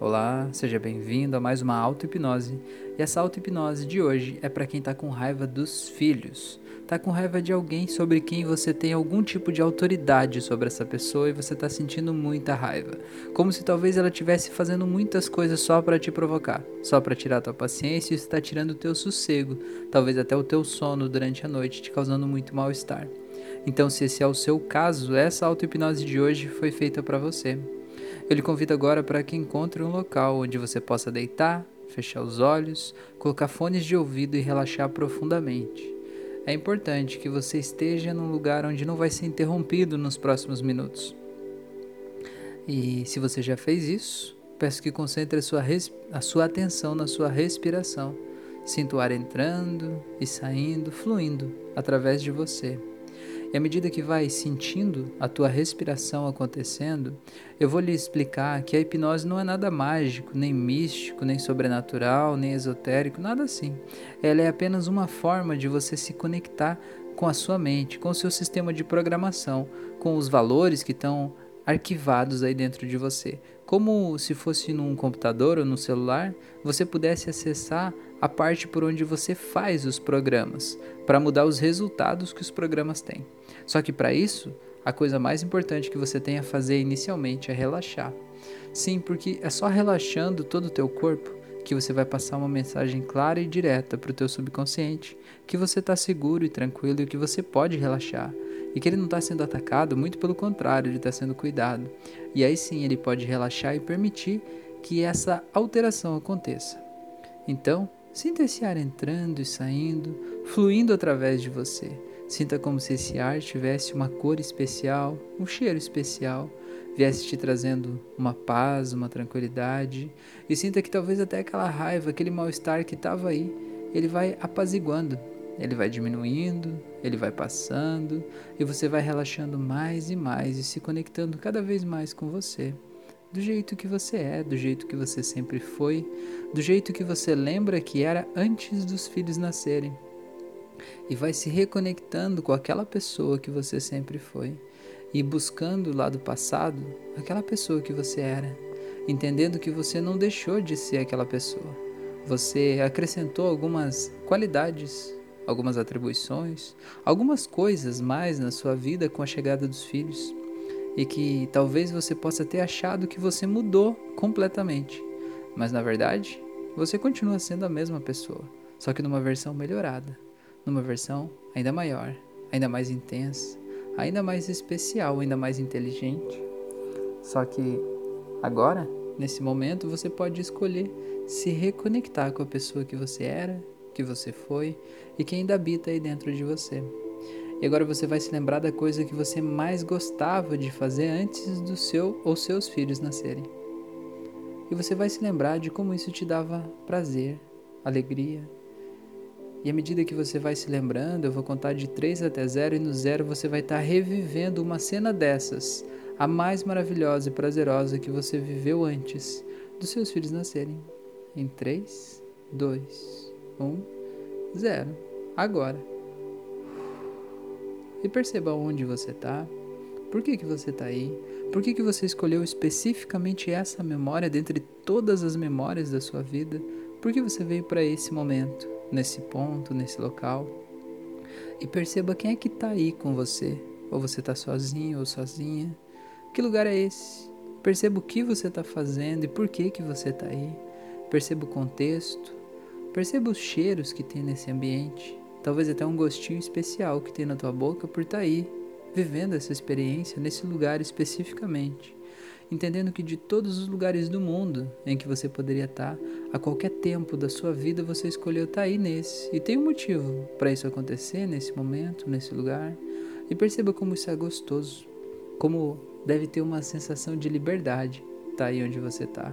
Olá, seja bem-vindo a mais uma auto-hipnose. E essa auto-hipnose de hoje é para quem está com raiva dos filhos. Tá com raiva de alguém sobre quem você tem algum tipo de autoridade sobre essa pessoa e você está sentindo muita raiva. Como se talvez ela estivesse fazendo muitas coisas só para te provocar, só para tirar tua paciência e está tirando o teu sossego, talvez até o teu sono durante a noite, te causando muito mal-estar. Então, se esse é o seu caso, essa auto-hipnose de hoje foi feita para você. Eu lhe convido agora para que encontre um local onde você possa deitar, fechar os olhos, colocar fones de ouvido e relaxar profundamente. É importante que você esteja num lugar onde não vai ser interrompido nos próximos minutos. E se você já fez isso, peço que concentre a sua, a sua atenção na sua respiração. Sinta o ar entrando e saindo, fluindo através de você. E à medida que vai sentindo a tua respiração acontecendo, eu vou lhe explicar que a hipnose não é nada mágico, nem místico, nem sobrenatural, nem esotérico, nada assim. Ela é apenas uma forma de você se conectar com a sua mente, com o seu sistema de programação, com os valores que estão arquivados aí dentro de você. Como se fosse num computador ou no celular, você pudesse acessar a parte por onde você faz os programas, para mudar os resultados que os programas têm. Só que para isso, a coisa mais importante que você tem a fazer inicialmente é relaxar. Sim, porque é só relaxando todo o teu corpo que você vai passar uma mensagem clara e direta para o teu subconsciente que você está seguro e tranquilo e que você pode relaxar e que ele não está sendo atacado, muito pelo contrário, ele está sendo cuidado. E aí sim ele pode relaxar e permitir que essa alteração aconteça. Então, sinta esse ar entrando e saindo, fluindo através de você. Sinta como se esse ar tivesse uma cor especial, um cheiro especial, viesse te trazendo uma paz, uma tranquilidade, e sinta que talvez até aquela raiva, aquele mal-estar que estava aí, ele vai apaziguando, ele vai diminuindo, ele vai passando, e você vai relaxando mais e mais e se conectando cada vez mais com você. Do jeito que você é, do jeito que você sempre foi, do jeito que você lembra que era antes dos filhos nascerem e vai se reconectando com aquela pessoa que você sempre foi e buscando lá do passado aquela pessoa que você era, entendendo que você não deixou de ser aquela pessoa. Você acrescentou algumas qualidades, algumas atribuições, algumas coisas mais na sua vida com a chegada dos filhos e que talvez você possa ter achado que você mudou completamente, mas na verdade você continua sendo a mesma pessoa, só que numa versão melhorada numa versão ainda maior, ainda mais intensa, ainda mais especial, ainda mais inteligente. Só que agora, nesse momento, você pode escolher se reconectar com a pessoa que você era, que você foi e que ainda habita aí dentro de você. E agora você vai se lembrar da coisa que você mais gostava de fazer antes do seu ou seus filhos nascerem. E você vai se lembrar de como isso te dava prazer, alegria, e à medida que você vai se lembrando, eu vou contar de 3 até 0 e no 0 você vai estar revivendo uma cena dessas, a mais maravilhosa e prazerosa que você viveu antes dos seus filhos nascerem. Em 3, 2, 1, 0. Agora. E perceba onde você está. Por que, que você está aí? Por que, que você escolheu especificamente essa memória dentre todas as memórias da sua vida? Por que você veio para esse momento? nesse ponto, nesse local. E perceba quem é que está aí com você. Ou você está sozinho ou sozinha. Que lugar é esse? Perceba o que você está fazendo e por que, que você está aí. Perceba o contexto. Perceba os cheiros que tem nesse ambiente. Talvez até um gostinho especial que tem na tua boca por estar tá aí, vivendo essa experiência nesse lugar especificamente entendendo que de todos os lugares do mundo em que você poderia estar, a qualquer tempo da sua vida você escolheu estar aí nesse. E tem um motivo para isso acontecer nesse momento, nesse lugar. E perceba como isso é gostoso, como deve ter uma sensação de liberdade estar aí onde você está,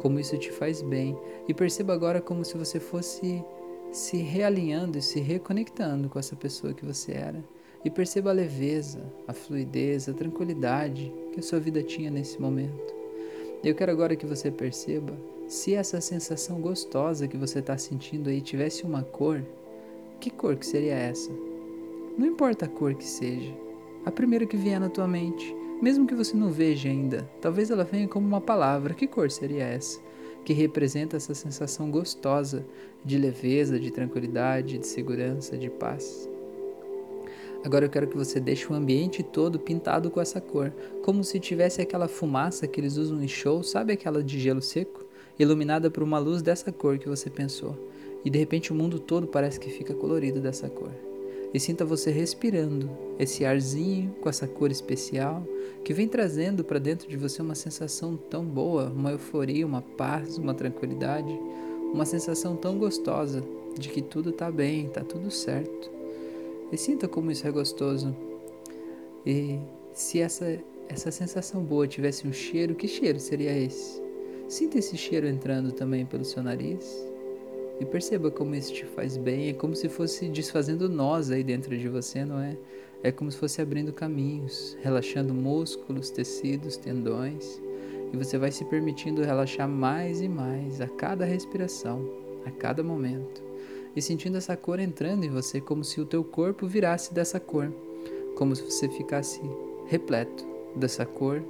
como isso te faz bem. E perceba agora como se você fosse se realinhando e se reconectando com essa pessoa que você era e perceba a leveza, a fluidez, a tranquilidade que a sua vida tinha nesse momento. Eu quero agora que você perceba se essa sensação gostosa que você está sentindo aí tivesse uma cor, que cor que seria essa? Não importa a cor que seja, a primeira que vier na tua mente, mesmo que você não veja ainda. Talvez ela venha como uma palavra. Que cor seria essa? Que representa essa sensação gostosa de leveza, de tranquilidade, de segurança, de paz. Agora eu quero que você deixe o ambiente todo pintado com essa cor, como se tivesse aquela fumaça que eles usam em show, sabe aquela de gelo seco? Iluminada por uma luz dessa cor que você pensou. E de repente o mundo todo parece que fica colorido dessa cor. E sinta você respirando esse arzinho com essa cor especial que vem trazendo para dentro de você uma sensação tão boa, uma euforia, uma paz, uma tranquilidade, uma sensação tão gostosa de que tudo está bem, está tudo certo. E sinta como isso é gostoso. E se essa, essa sensação boa tivesse um cheiro, que cheiro seria esse? Sinta esse cheiro entrando também pelo seu nariz. E perceba como isso te faz bem. É como se fosse desfazendo nós aí dentro de você, não é? É como se fosse abrindo caminhos, relaxando músculos, tecidos, tendões. E você vai se permitindo relaxar mais e mais a cada respiração, a cada momento e sentindo essa cor entrando em você como se o teu corpo virasse dessa cor, como se você ficasse repleto dessa cor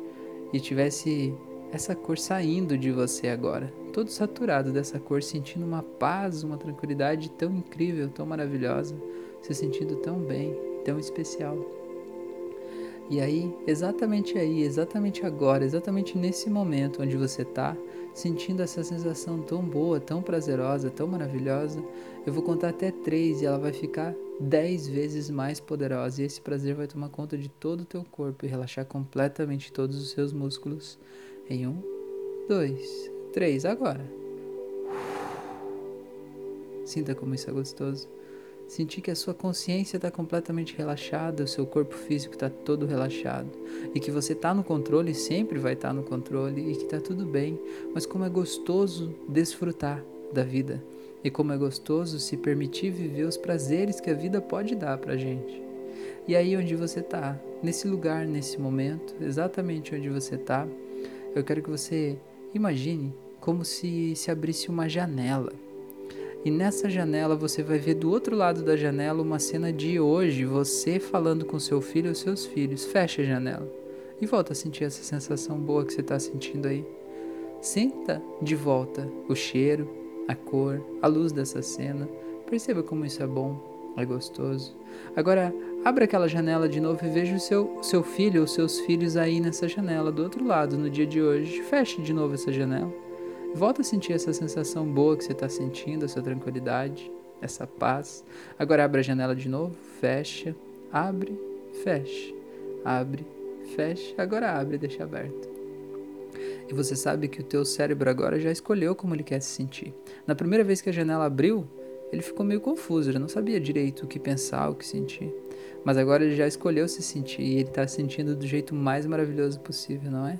e tivesse essa cor saindo de você agora, todo saturado dessa cor, sentindo uma paz, uma tranquilidade tão incrível, tão maravilhosa, se sentindo tão bem, tão especial. E aí, exatamente aí, exatamente agora, exatamente nesse momento onde você está, sentindo essa sensação tão boa, tão prazerosa, tão maravilhosa, eu vou contar até três e ela vai ficar dez vezes mais poderosa. E esse prazer vai tomar conta de todo o teu corpo e relaxar completamente todos os seus músculos. Em um, dois, três, agora. Sinta como isso é gostoso. Sentir que a sua consciência está completamente relaxada, o seu corpo físico está todo relaxado e que você está no controle, sempre vai estar tá no controle e que está tudo bem. Mas como é gostoso desfrutar da vida e como é gostoso se permitir viver os prazeres que a vida pode dar para gente. E aí onde você está, nesse lugar, nesse momento, exatamente onde você está, eu quero que você imagine como se se abrisse uma janela e nessa janela você vai ver do outro lado da janela uma cena de hoje, você falando com seu filho ou seus filhos. Fecha a janela e volta a sentir essa sensação boa que você está sentindo aí. Sinta de volta o cheiro, a cor, a luz dessa cena. Perceba como isso é bom, é gostoso. Agora, abra aquela janela de novo e veja o seu, seu filho ou seus filhos aí nessa janela do outro lado no dia de hoje. Feche de novo essa janela. Volta a sentir essa sensação boa que você está sentindo, essa tranquilidade, essa paz. Agora abre a janela de novo, fecha, abre, fecha, abre, fecha. Agora abre e deixa aberto. E você sabe que o teu cérebro agora já escolheu como ele quer se sentir. Na primeira vez que a janela abriu, ele ficou meio confuso, ele não sabia direito o que pensar, o que sentir. Mas agora ele já escolheu se sentir e ele está se sentindo do jeito mais maravilhoso possível, não é?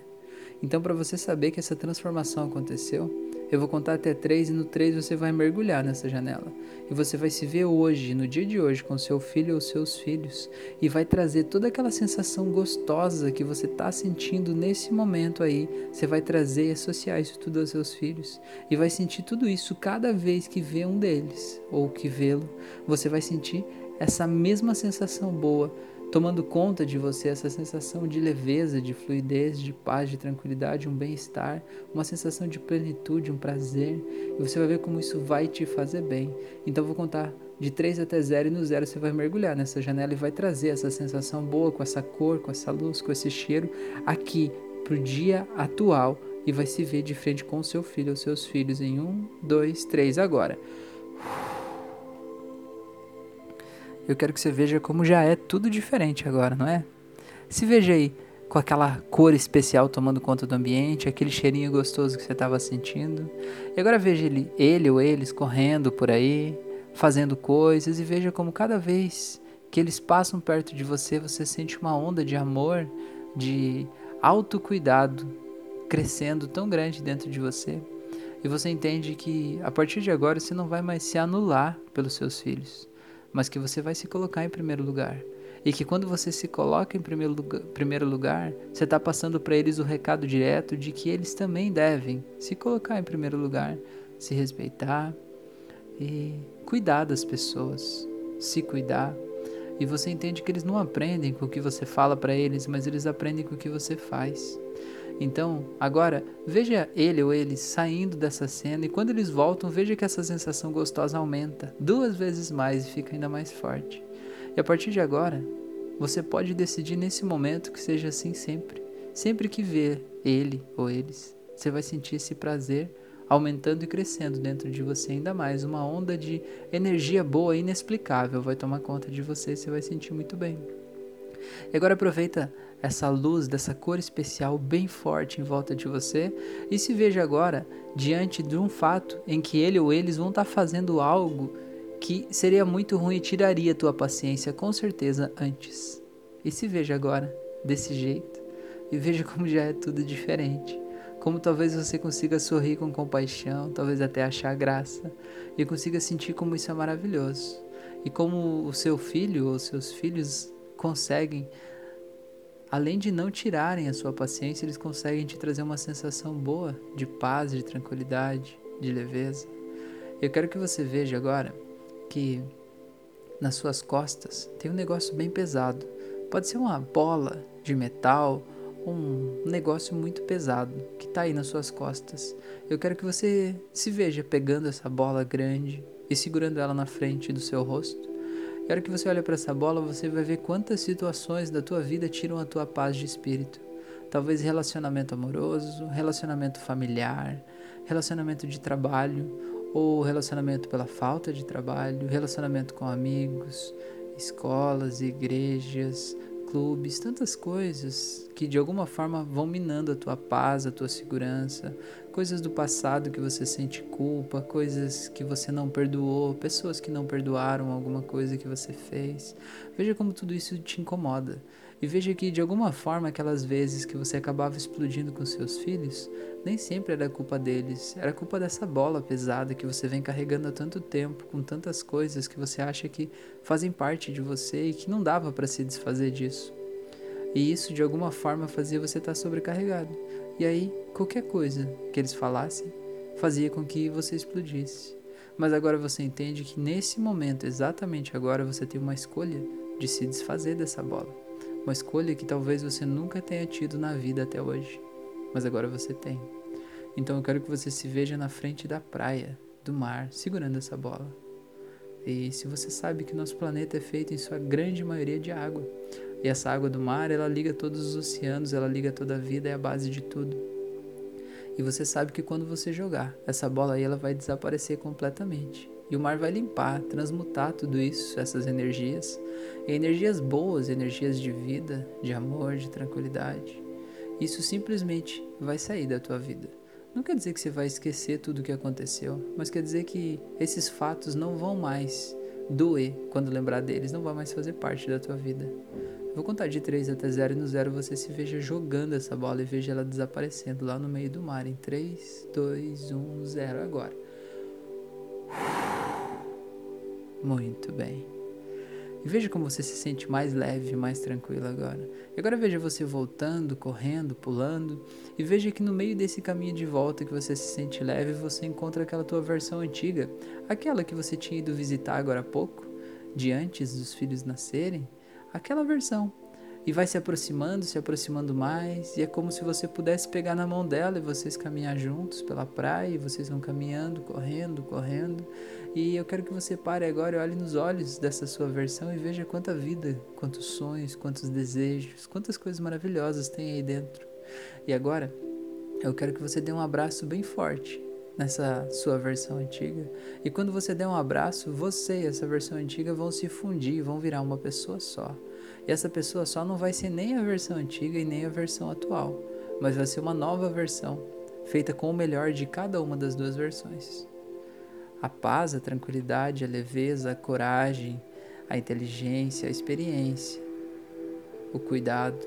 Então, para você saber que essa transformação aconteceu, eu vou contar até três e no três você vai mergulhar nessa janela. E você vai se ver hoje, no dia de hoje, com seu filho ou seus filhos, e vai trazer toda aquela sensação gostosa que você está sentindo nesse momento aí. Você vai trazer e associar isso tudo aos seus filhos. E vai sentir tudo isso cada vez que vê um deles, ou que vê-lo. Você vai sentir essa mesma sensação boa tomando conta de você essa sensação de leveza, de fluidez, de paz, de tranquilidade, um bem-estar, uma sensação de plenitude, um prazer, e você vai ver como isso vai te fazer bem. Então vou contar de 3 até 0 e no 0 você vai mergulhar nessa janela e vai trazer essa sensação boa com essa cor, com essa luz, com esse cheiro aqui pro dia atual e vai se ver de frente com o seu filho ou seus filhos em um, dois, três agora eu quero que você veja como já é tudo diferente agora, não é? Se veja aí com aquela cor especial tomando conta do ambiente, aquele cheirinho gostoso que você estava sentindo. E agora veja ele, ele ou eles correndo por aí, fazendo coisas e veja como cada vez que eles passam perto de você, você sente uma onda de amor, de autocuidado crescendo tão grande dentro de você. E você entende que a partir de agora você não vai mais se anular pelos seus filhos mas que você vai se colocar em primeiro lugar. E que quando você se coloca em primeiro lugar, primeiro lugar você está passando para eles o recado direto de que eles também devem se colocar em primeiro lugar, se respeitar e cuidar das pessoas, se cuidar. E você entende que eles não aprendem com o que você fala para eles, mas eles aprendem com o que você faz. Então, agora, veja ele ou eles saindo dessa cena e quando eles voltam, veja que essa sensação gostosa aumenta duas vezes mais e fica ainda mais forte. E a partir de agora, você pode decidir nesse momento que seja assim sempre. Sempre que ver ele ou eles, você vai sentir esse prazer aumentando e crescendo dentro de você ainda mais. Uma onda de energia boa inexplicável vai tomar conta de você e você vai sentir muito bem. E agora aproveita essa luz dessa cor especial bem forte em volta de você e se veja agora diante de um fato em que ele ou eles vão estar tá fazendo algo que seria muito ruim e tiraria tua paciência com certeza antes. E se veja agora desse jeito e veja como já é tudo diferente. Como talvez você consiga sorrir com compaixão, talvez até achar graça e consiga sentir como isso é maravilhoso. E como o seu filho ou seus filhos conseguem além de não tirarem a sua paciência, eles conseguem te trazer uma sensação boa de paz, de tranquilidade, de leveza. Eu quero que você veja agora que nas suas costas tem um negócio bem pesado. Pode ser uma bola de metal, um negócio muito pesado que está aí nas suas costas. Eu quero que você se veja pegando essa bola grande e segurando ela na frente do seu rosto Quero que você olhe para essa bola, você vai ver quantas situações da tua vida tiram a tua paz de espírito. Talvez relacionamento amoroso, relacionamento familiar, relacionamento de trabalho, ou relacionamento pela falta de trabalho, relacionamento com amigos, escolas, igrejas, clubes, tantas coisas que de alguma forma vão minando a tua paz, a tua segurança, coisas do passado que você sente culpa, coisas que você não perdoou, pessoas que não perdoaram alguma coisa que você fez. Veja como tudo isso te incomoda. E veja que de alguma forma aquelas vezes que você acabava explodindo com seus filhos, nem sempre era culpa deles, era culpa dessa bola pesada que você vem carregando há tanto tempo, com tantas coisas que você acha que fazem parte de você e que não dava para se desfazer disso. E isso de alguma forma fazia você estar tá sobrecarregado. E aí, qualquer coisa que eles falassem fazia com que você explodisse. Mas agora você entende que nesse momento, exatamente agora, você tem uma escolha de se desfazer dessa bola. Uma escolha que talvez você nunca tenha tido na vida até hoje, mas agora você tem. Então eu quero que você se veja na frente da praia, do mar, segurando essa bola. E se você sabe que nosso planeta é feito em sua grande maioria de água, e essa água do mar, ela liga todos os oceanos, ela liga toda a vida, é a base de tudo. E você sabe que quando você jogar essa bola aí, ela vai desaparecer completamente. E o mar vai limpar, transmutar tudo isso, essas energias, em energias boas, energias de vida, de amor, de tranquilidade. Isso simplesmente vai sair da tua vida. Não quer dizer que você vai esquecer tudo o que aconteceu, mas quer dizer que esses fatos não vão mais doer quando lembrar deles, não vai mais fazer parte da tua vida. vou contar de 3 até 0 e no 0 você se veja jogando essa bola e veja ela desaparecendo lá no meio do mar em 3, 2, 1, 0 agora. Muito bem. E veja como você se sente mais leve, mais tranquilo agora. E agora veja você voltando, correndo, pulando. E veja que no meio desse caminho de volta que você se sente leve, você encontra aquela tua versão antiga. Aquela que você tinha ido visitar agora há pouco, de antes dos filhos nascerem. Aquela versão e vai se aproximando, se aproximando mais, e é como se você pudesse pegar na mão dela e vocês caminhar juntos pela praia, e vocês vão caminhando, correndo, correndo. E eu quero que você pare agora e olhe nos olhos dessa sua versão e veja quanta vida, quantos sonhos, quantos desejos, quantas coisas maravilhosas tem aí dentro. E agora, eu quero que você dê um abraço bem forte nessa sua versão antiga. E quando você der um abraço, você e essa versão antiga vão se fundir, vão virar uma pessoa só. Essa pessoa só não vai ser nem a versão antiga e nem a versão atual, mas vai ser uma nova versão, feita com o melhor de cada uma das duas versões. A paz, a tranquilidade, a leveza, a coragem, a inteligência, a experiência, o cuidado,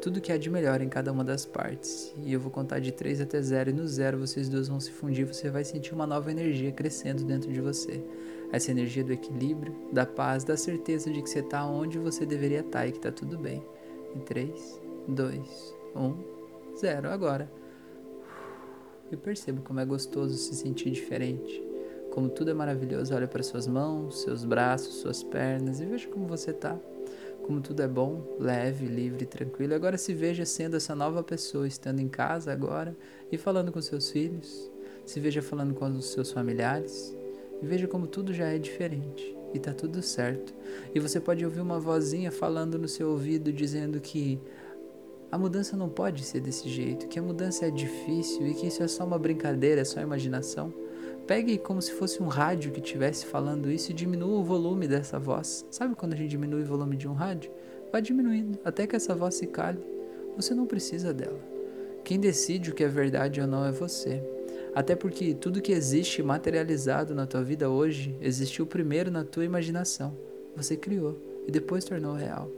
tudo que há de melhor em cada uma das partes. E eu vou contar de 3 até 0 e no 0 vocês dois vão se fundir, você vai sentir uma nova energia crescendo dentro de você essa energia do equilíbrio, da paz, da certeza de que você está onde você deveria estar tá e que está tudo bem. Em 3, 2, 1, 0. Agora. E perceba como é gostoso se sentir diferente. Como tudo é maravilhoso. Olha para suas mãos, seus braços, suas pernas e veja como você está. Como tudo é bom, leve, livre, tranquilo. Agora se veja sendo essa nova pessoa, estando em casa agora e falando com seus filhos, se veja falando com os seus familiares e veja como tudo já é diferente e tá tudo certo. E você pode ouvir uma vozinha falando no seu ouvido dizendo que a mudança não pode ser desse jeito, que a mudança é difícil e que isso é só uma brincadeira, é só imaginação. Pegue como se fosse um rádio que estivesse falando isso e diminua o volume dessa voz. Sabe quando a gente diminui o volume de um rádio? Vai diminuindo até que essa voz se cale. Você não precisa dela. Quem decide o que é verdade ou não é você. Até porque tudo que existe materializado na tua vida hoje existiu primeiro na tua imaginação. Você criou e depois tornou real.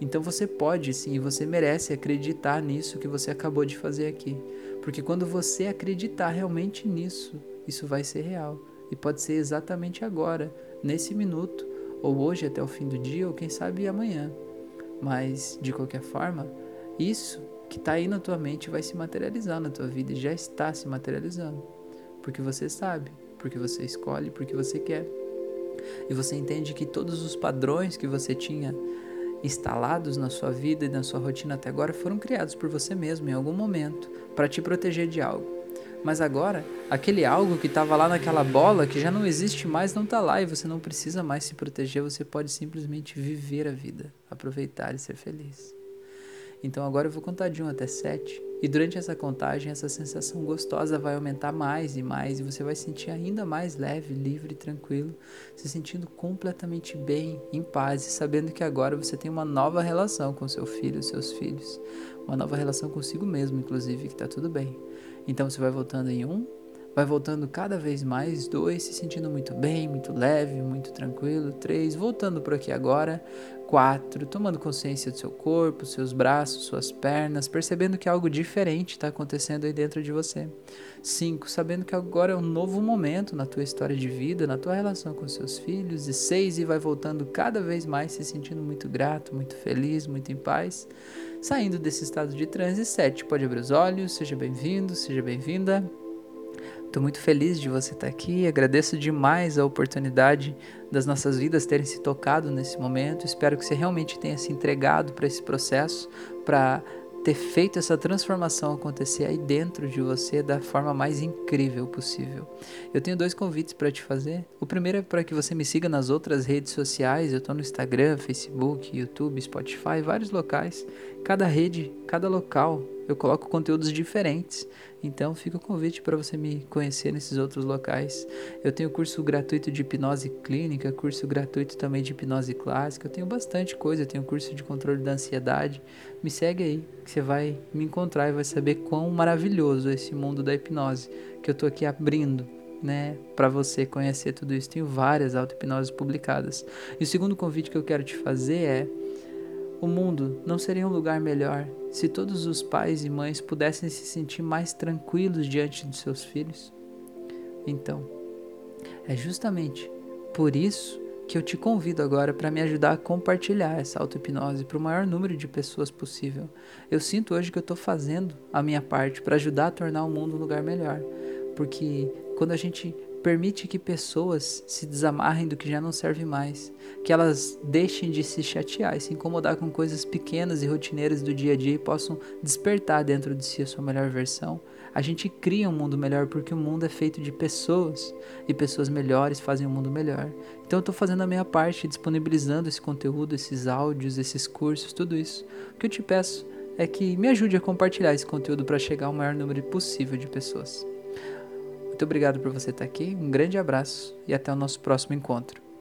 Então você pode sim, você merece acreditar nisso que você acabou de fazer aqui. Porque quando você acreditar realmente nisso, isso vai ser real. E pode ser exatamente agora, nesse minuto, ou hoje até o fim do dia, ou quem sabe amanhã. Mas, de qualquer forma, isso que está aí na tua mente vai se materializar na tua vida e já está se materializando. Porque você sabe, porque você escolhe, porque você quer. E você entende que todos os padrões que você tinha instalados na sua vida e na sua rotina até agora foram criados por você mesmo em algum momento para te proteger de algo. Mas agora, aquele algo que estava lá naquela bola, que já não existe mais, não está lá e você não precisa mais se proteger, você pode simplesmente viver a vida, aproveitar e ser feliz. Então agora eu vou contar de 1 até 7, e durante essa contagem essa sensação gostosa vai aumentar mais e mais, e você vai sentir ainda mais leve, livre tranquilo, se sentindo completamente bem, em paz, e sabendo que agora você tem uma nova relação com seu filho, seus filhos, uma nova relação consigo mesmo, inclusive, que está tudo bem. Então você vai voltando em um, vai voltando cada vez mais, dois, se sentindo muito bem, muito leve, muito tranquilo, três, voltando por aqui agora, quatro, tomando consciência do seu corpo, seus braços, suas pernas, percebendo que algo diferente está acontecendo aí dentro de você. Cinco, sabendo que agora é um novo momento na tua história de vida, na tua relação com seus filhos. E seis, e vai voltando cada vez mais, se sentindo muito grato, muito feliz, muito em paz, saindo desse estado de transe. Pode abrir os olhos, seja bem-vindo, seja bem-vinda. Estou muito feliz de você estar aqui. Agradeço demais a oportunidade das nossas vidas terem se tocado nesse momento. Espero que você realmente tenha se entregado para esse processo, para ter feito essa transformação acontecer aí dentro de você da forma mais incrível possível. Eu tenho dois convites para te fazer. O primeiro é para que você me siga nas outras redes sociais. Eu estou no Instagram, Facebook, YouTube, Spotify, vários locais. Cada rede, cada local, eu coloco conteúdos diferentes. Então fica o convite para você me conhecer nesses outros locais. Eu tenho curso gratuito de hipnose clínica, curso gratuito também de hipnose clássica. Eu tenho bastante coisa, eu tenho curso de controle da ansiedade. Me segue aí, que você vai me encontrar e vai saber quão maravilhoso é esse mundo da hipnose que eu tô aqui abrindo. Né, para você conhecer tudo isso, tenho várias auto-hipnoses publicadas. E o segundo convite que eu quero te fazer é o mundo não seria um lugar melhor se todos os pais e mães pudessem se sentir mais tranquilos diante de seus filhos? Então, é justamente por isso que eu te convido agora para me ajudar a compartilhar essa auto-hipnose para o maior número de pessoas possível. Eu sinto hoje que eu estou fazendo a minha parte para ajudar a tornar o mundo um lugar melhor. Porque quando a gente Permite que pessoas se desamarrem do que já não serve mais, que elas deixem de se chatear e se incomodar com coisas pequenas e rotineiras do dia a dia e possam despertar dentro de si a sua melhor versão. A gente cria um mundo melhor porque o mundo é feito de pessoas e pessoas melhores fazem um mundo melhor. Então eu estou fazendo a minha parte, disponibilizando esse conteúdo, esses áudios, esses cursos, tudo isso. O que eu te peço é que me ajude a compartilhar esse conteúdo para chegar ao maior número possível de pessoas. Muito obrigado por você estar aqui, um grande abraço e até o nosso próximo encontro.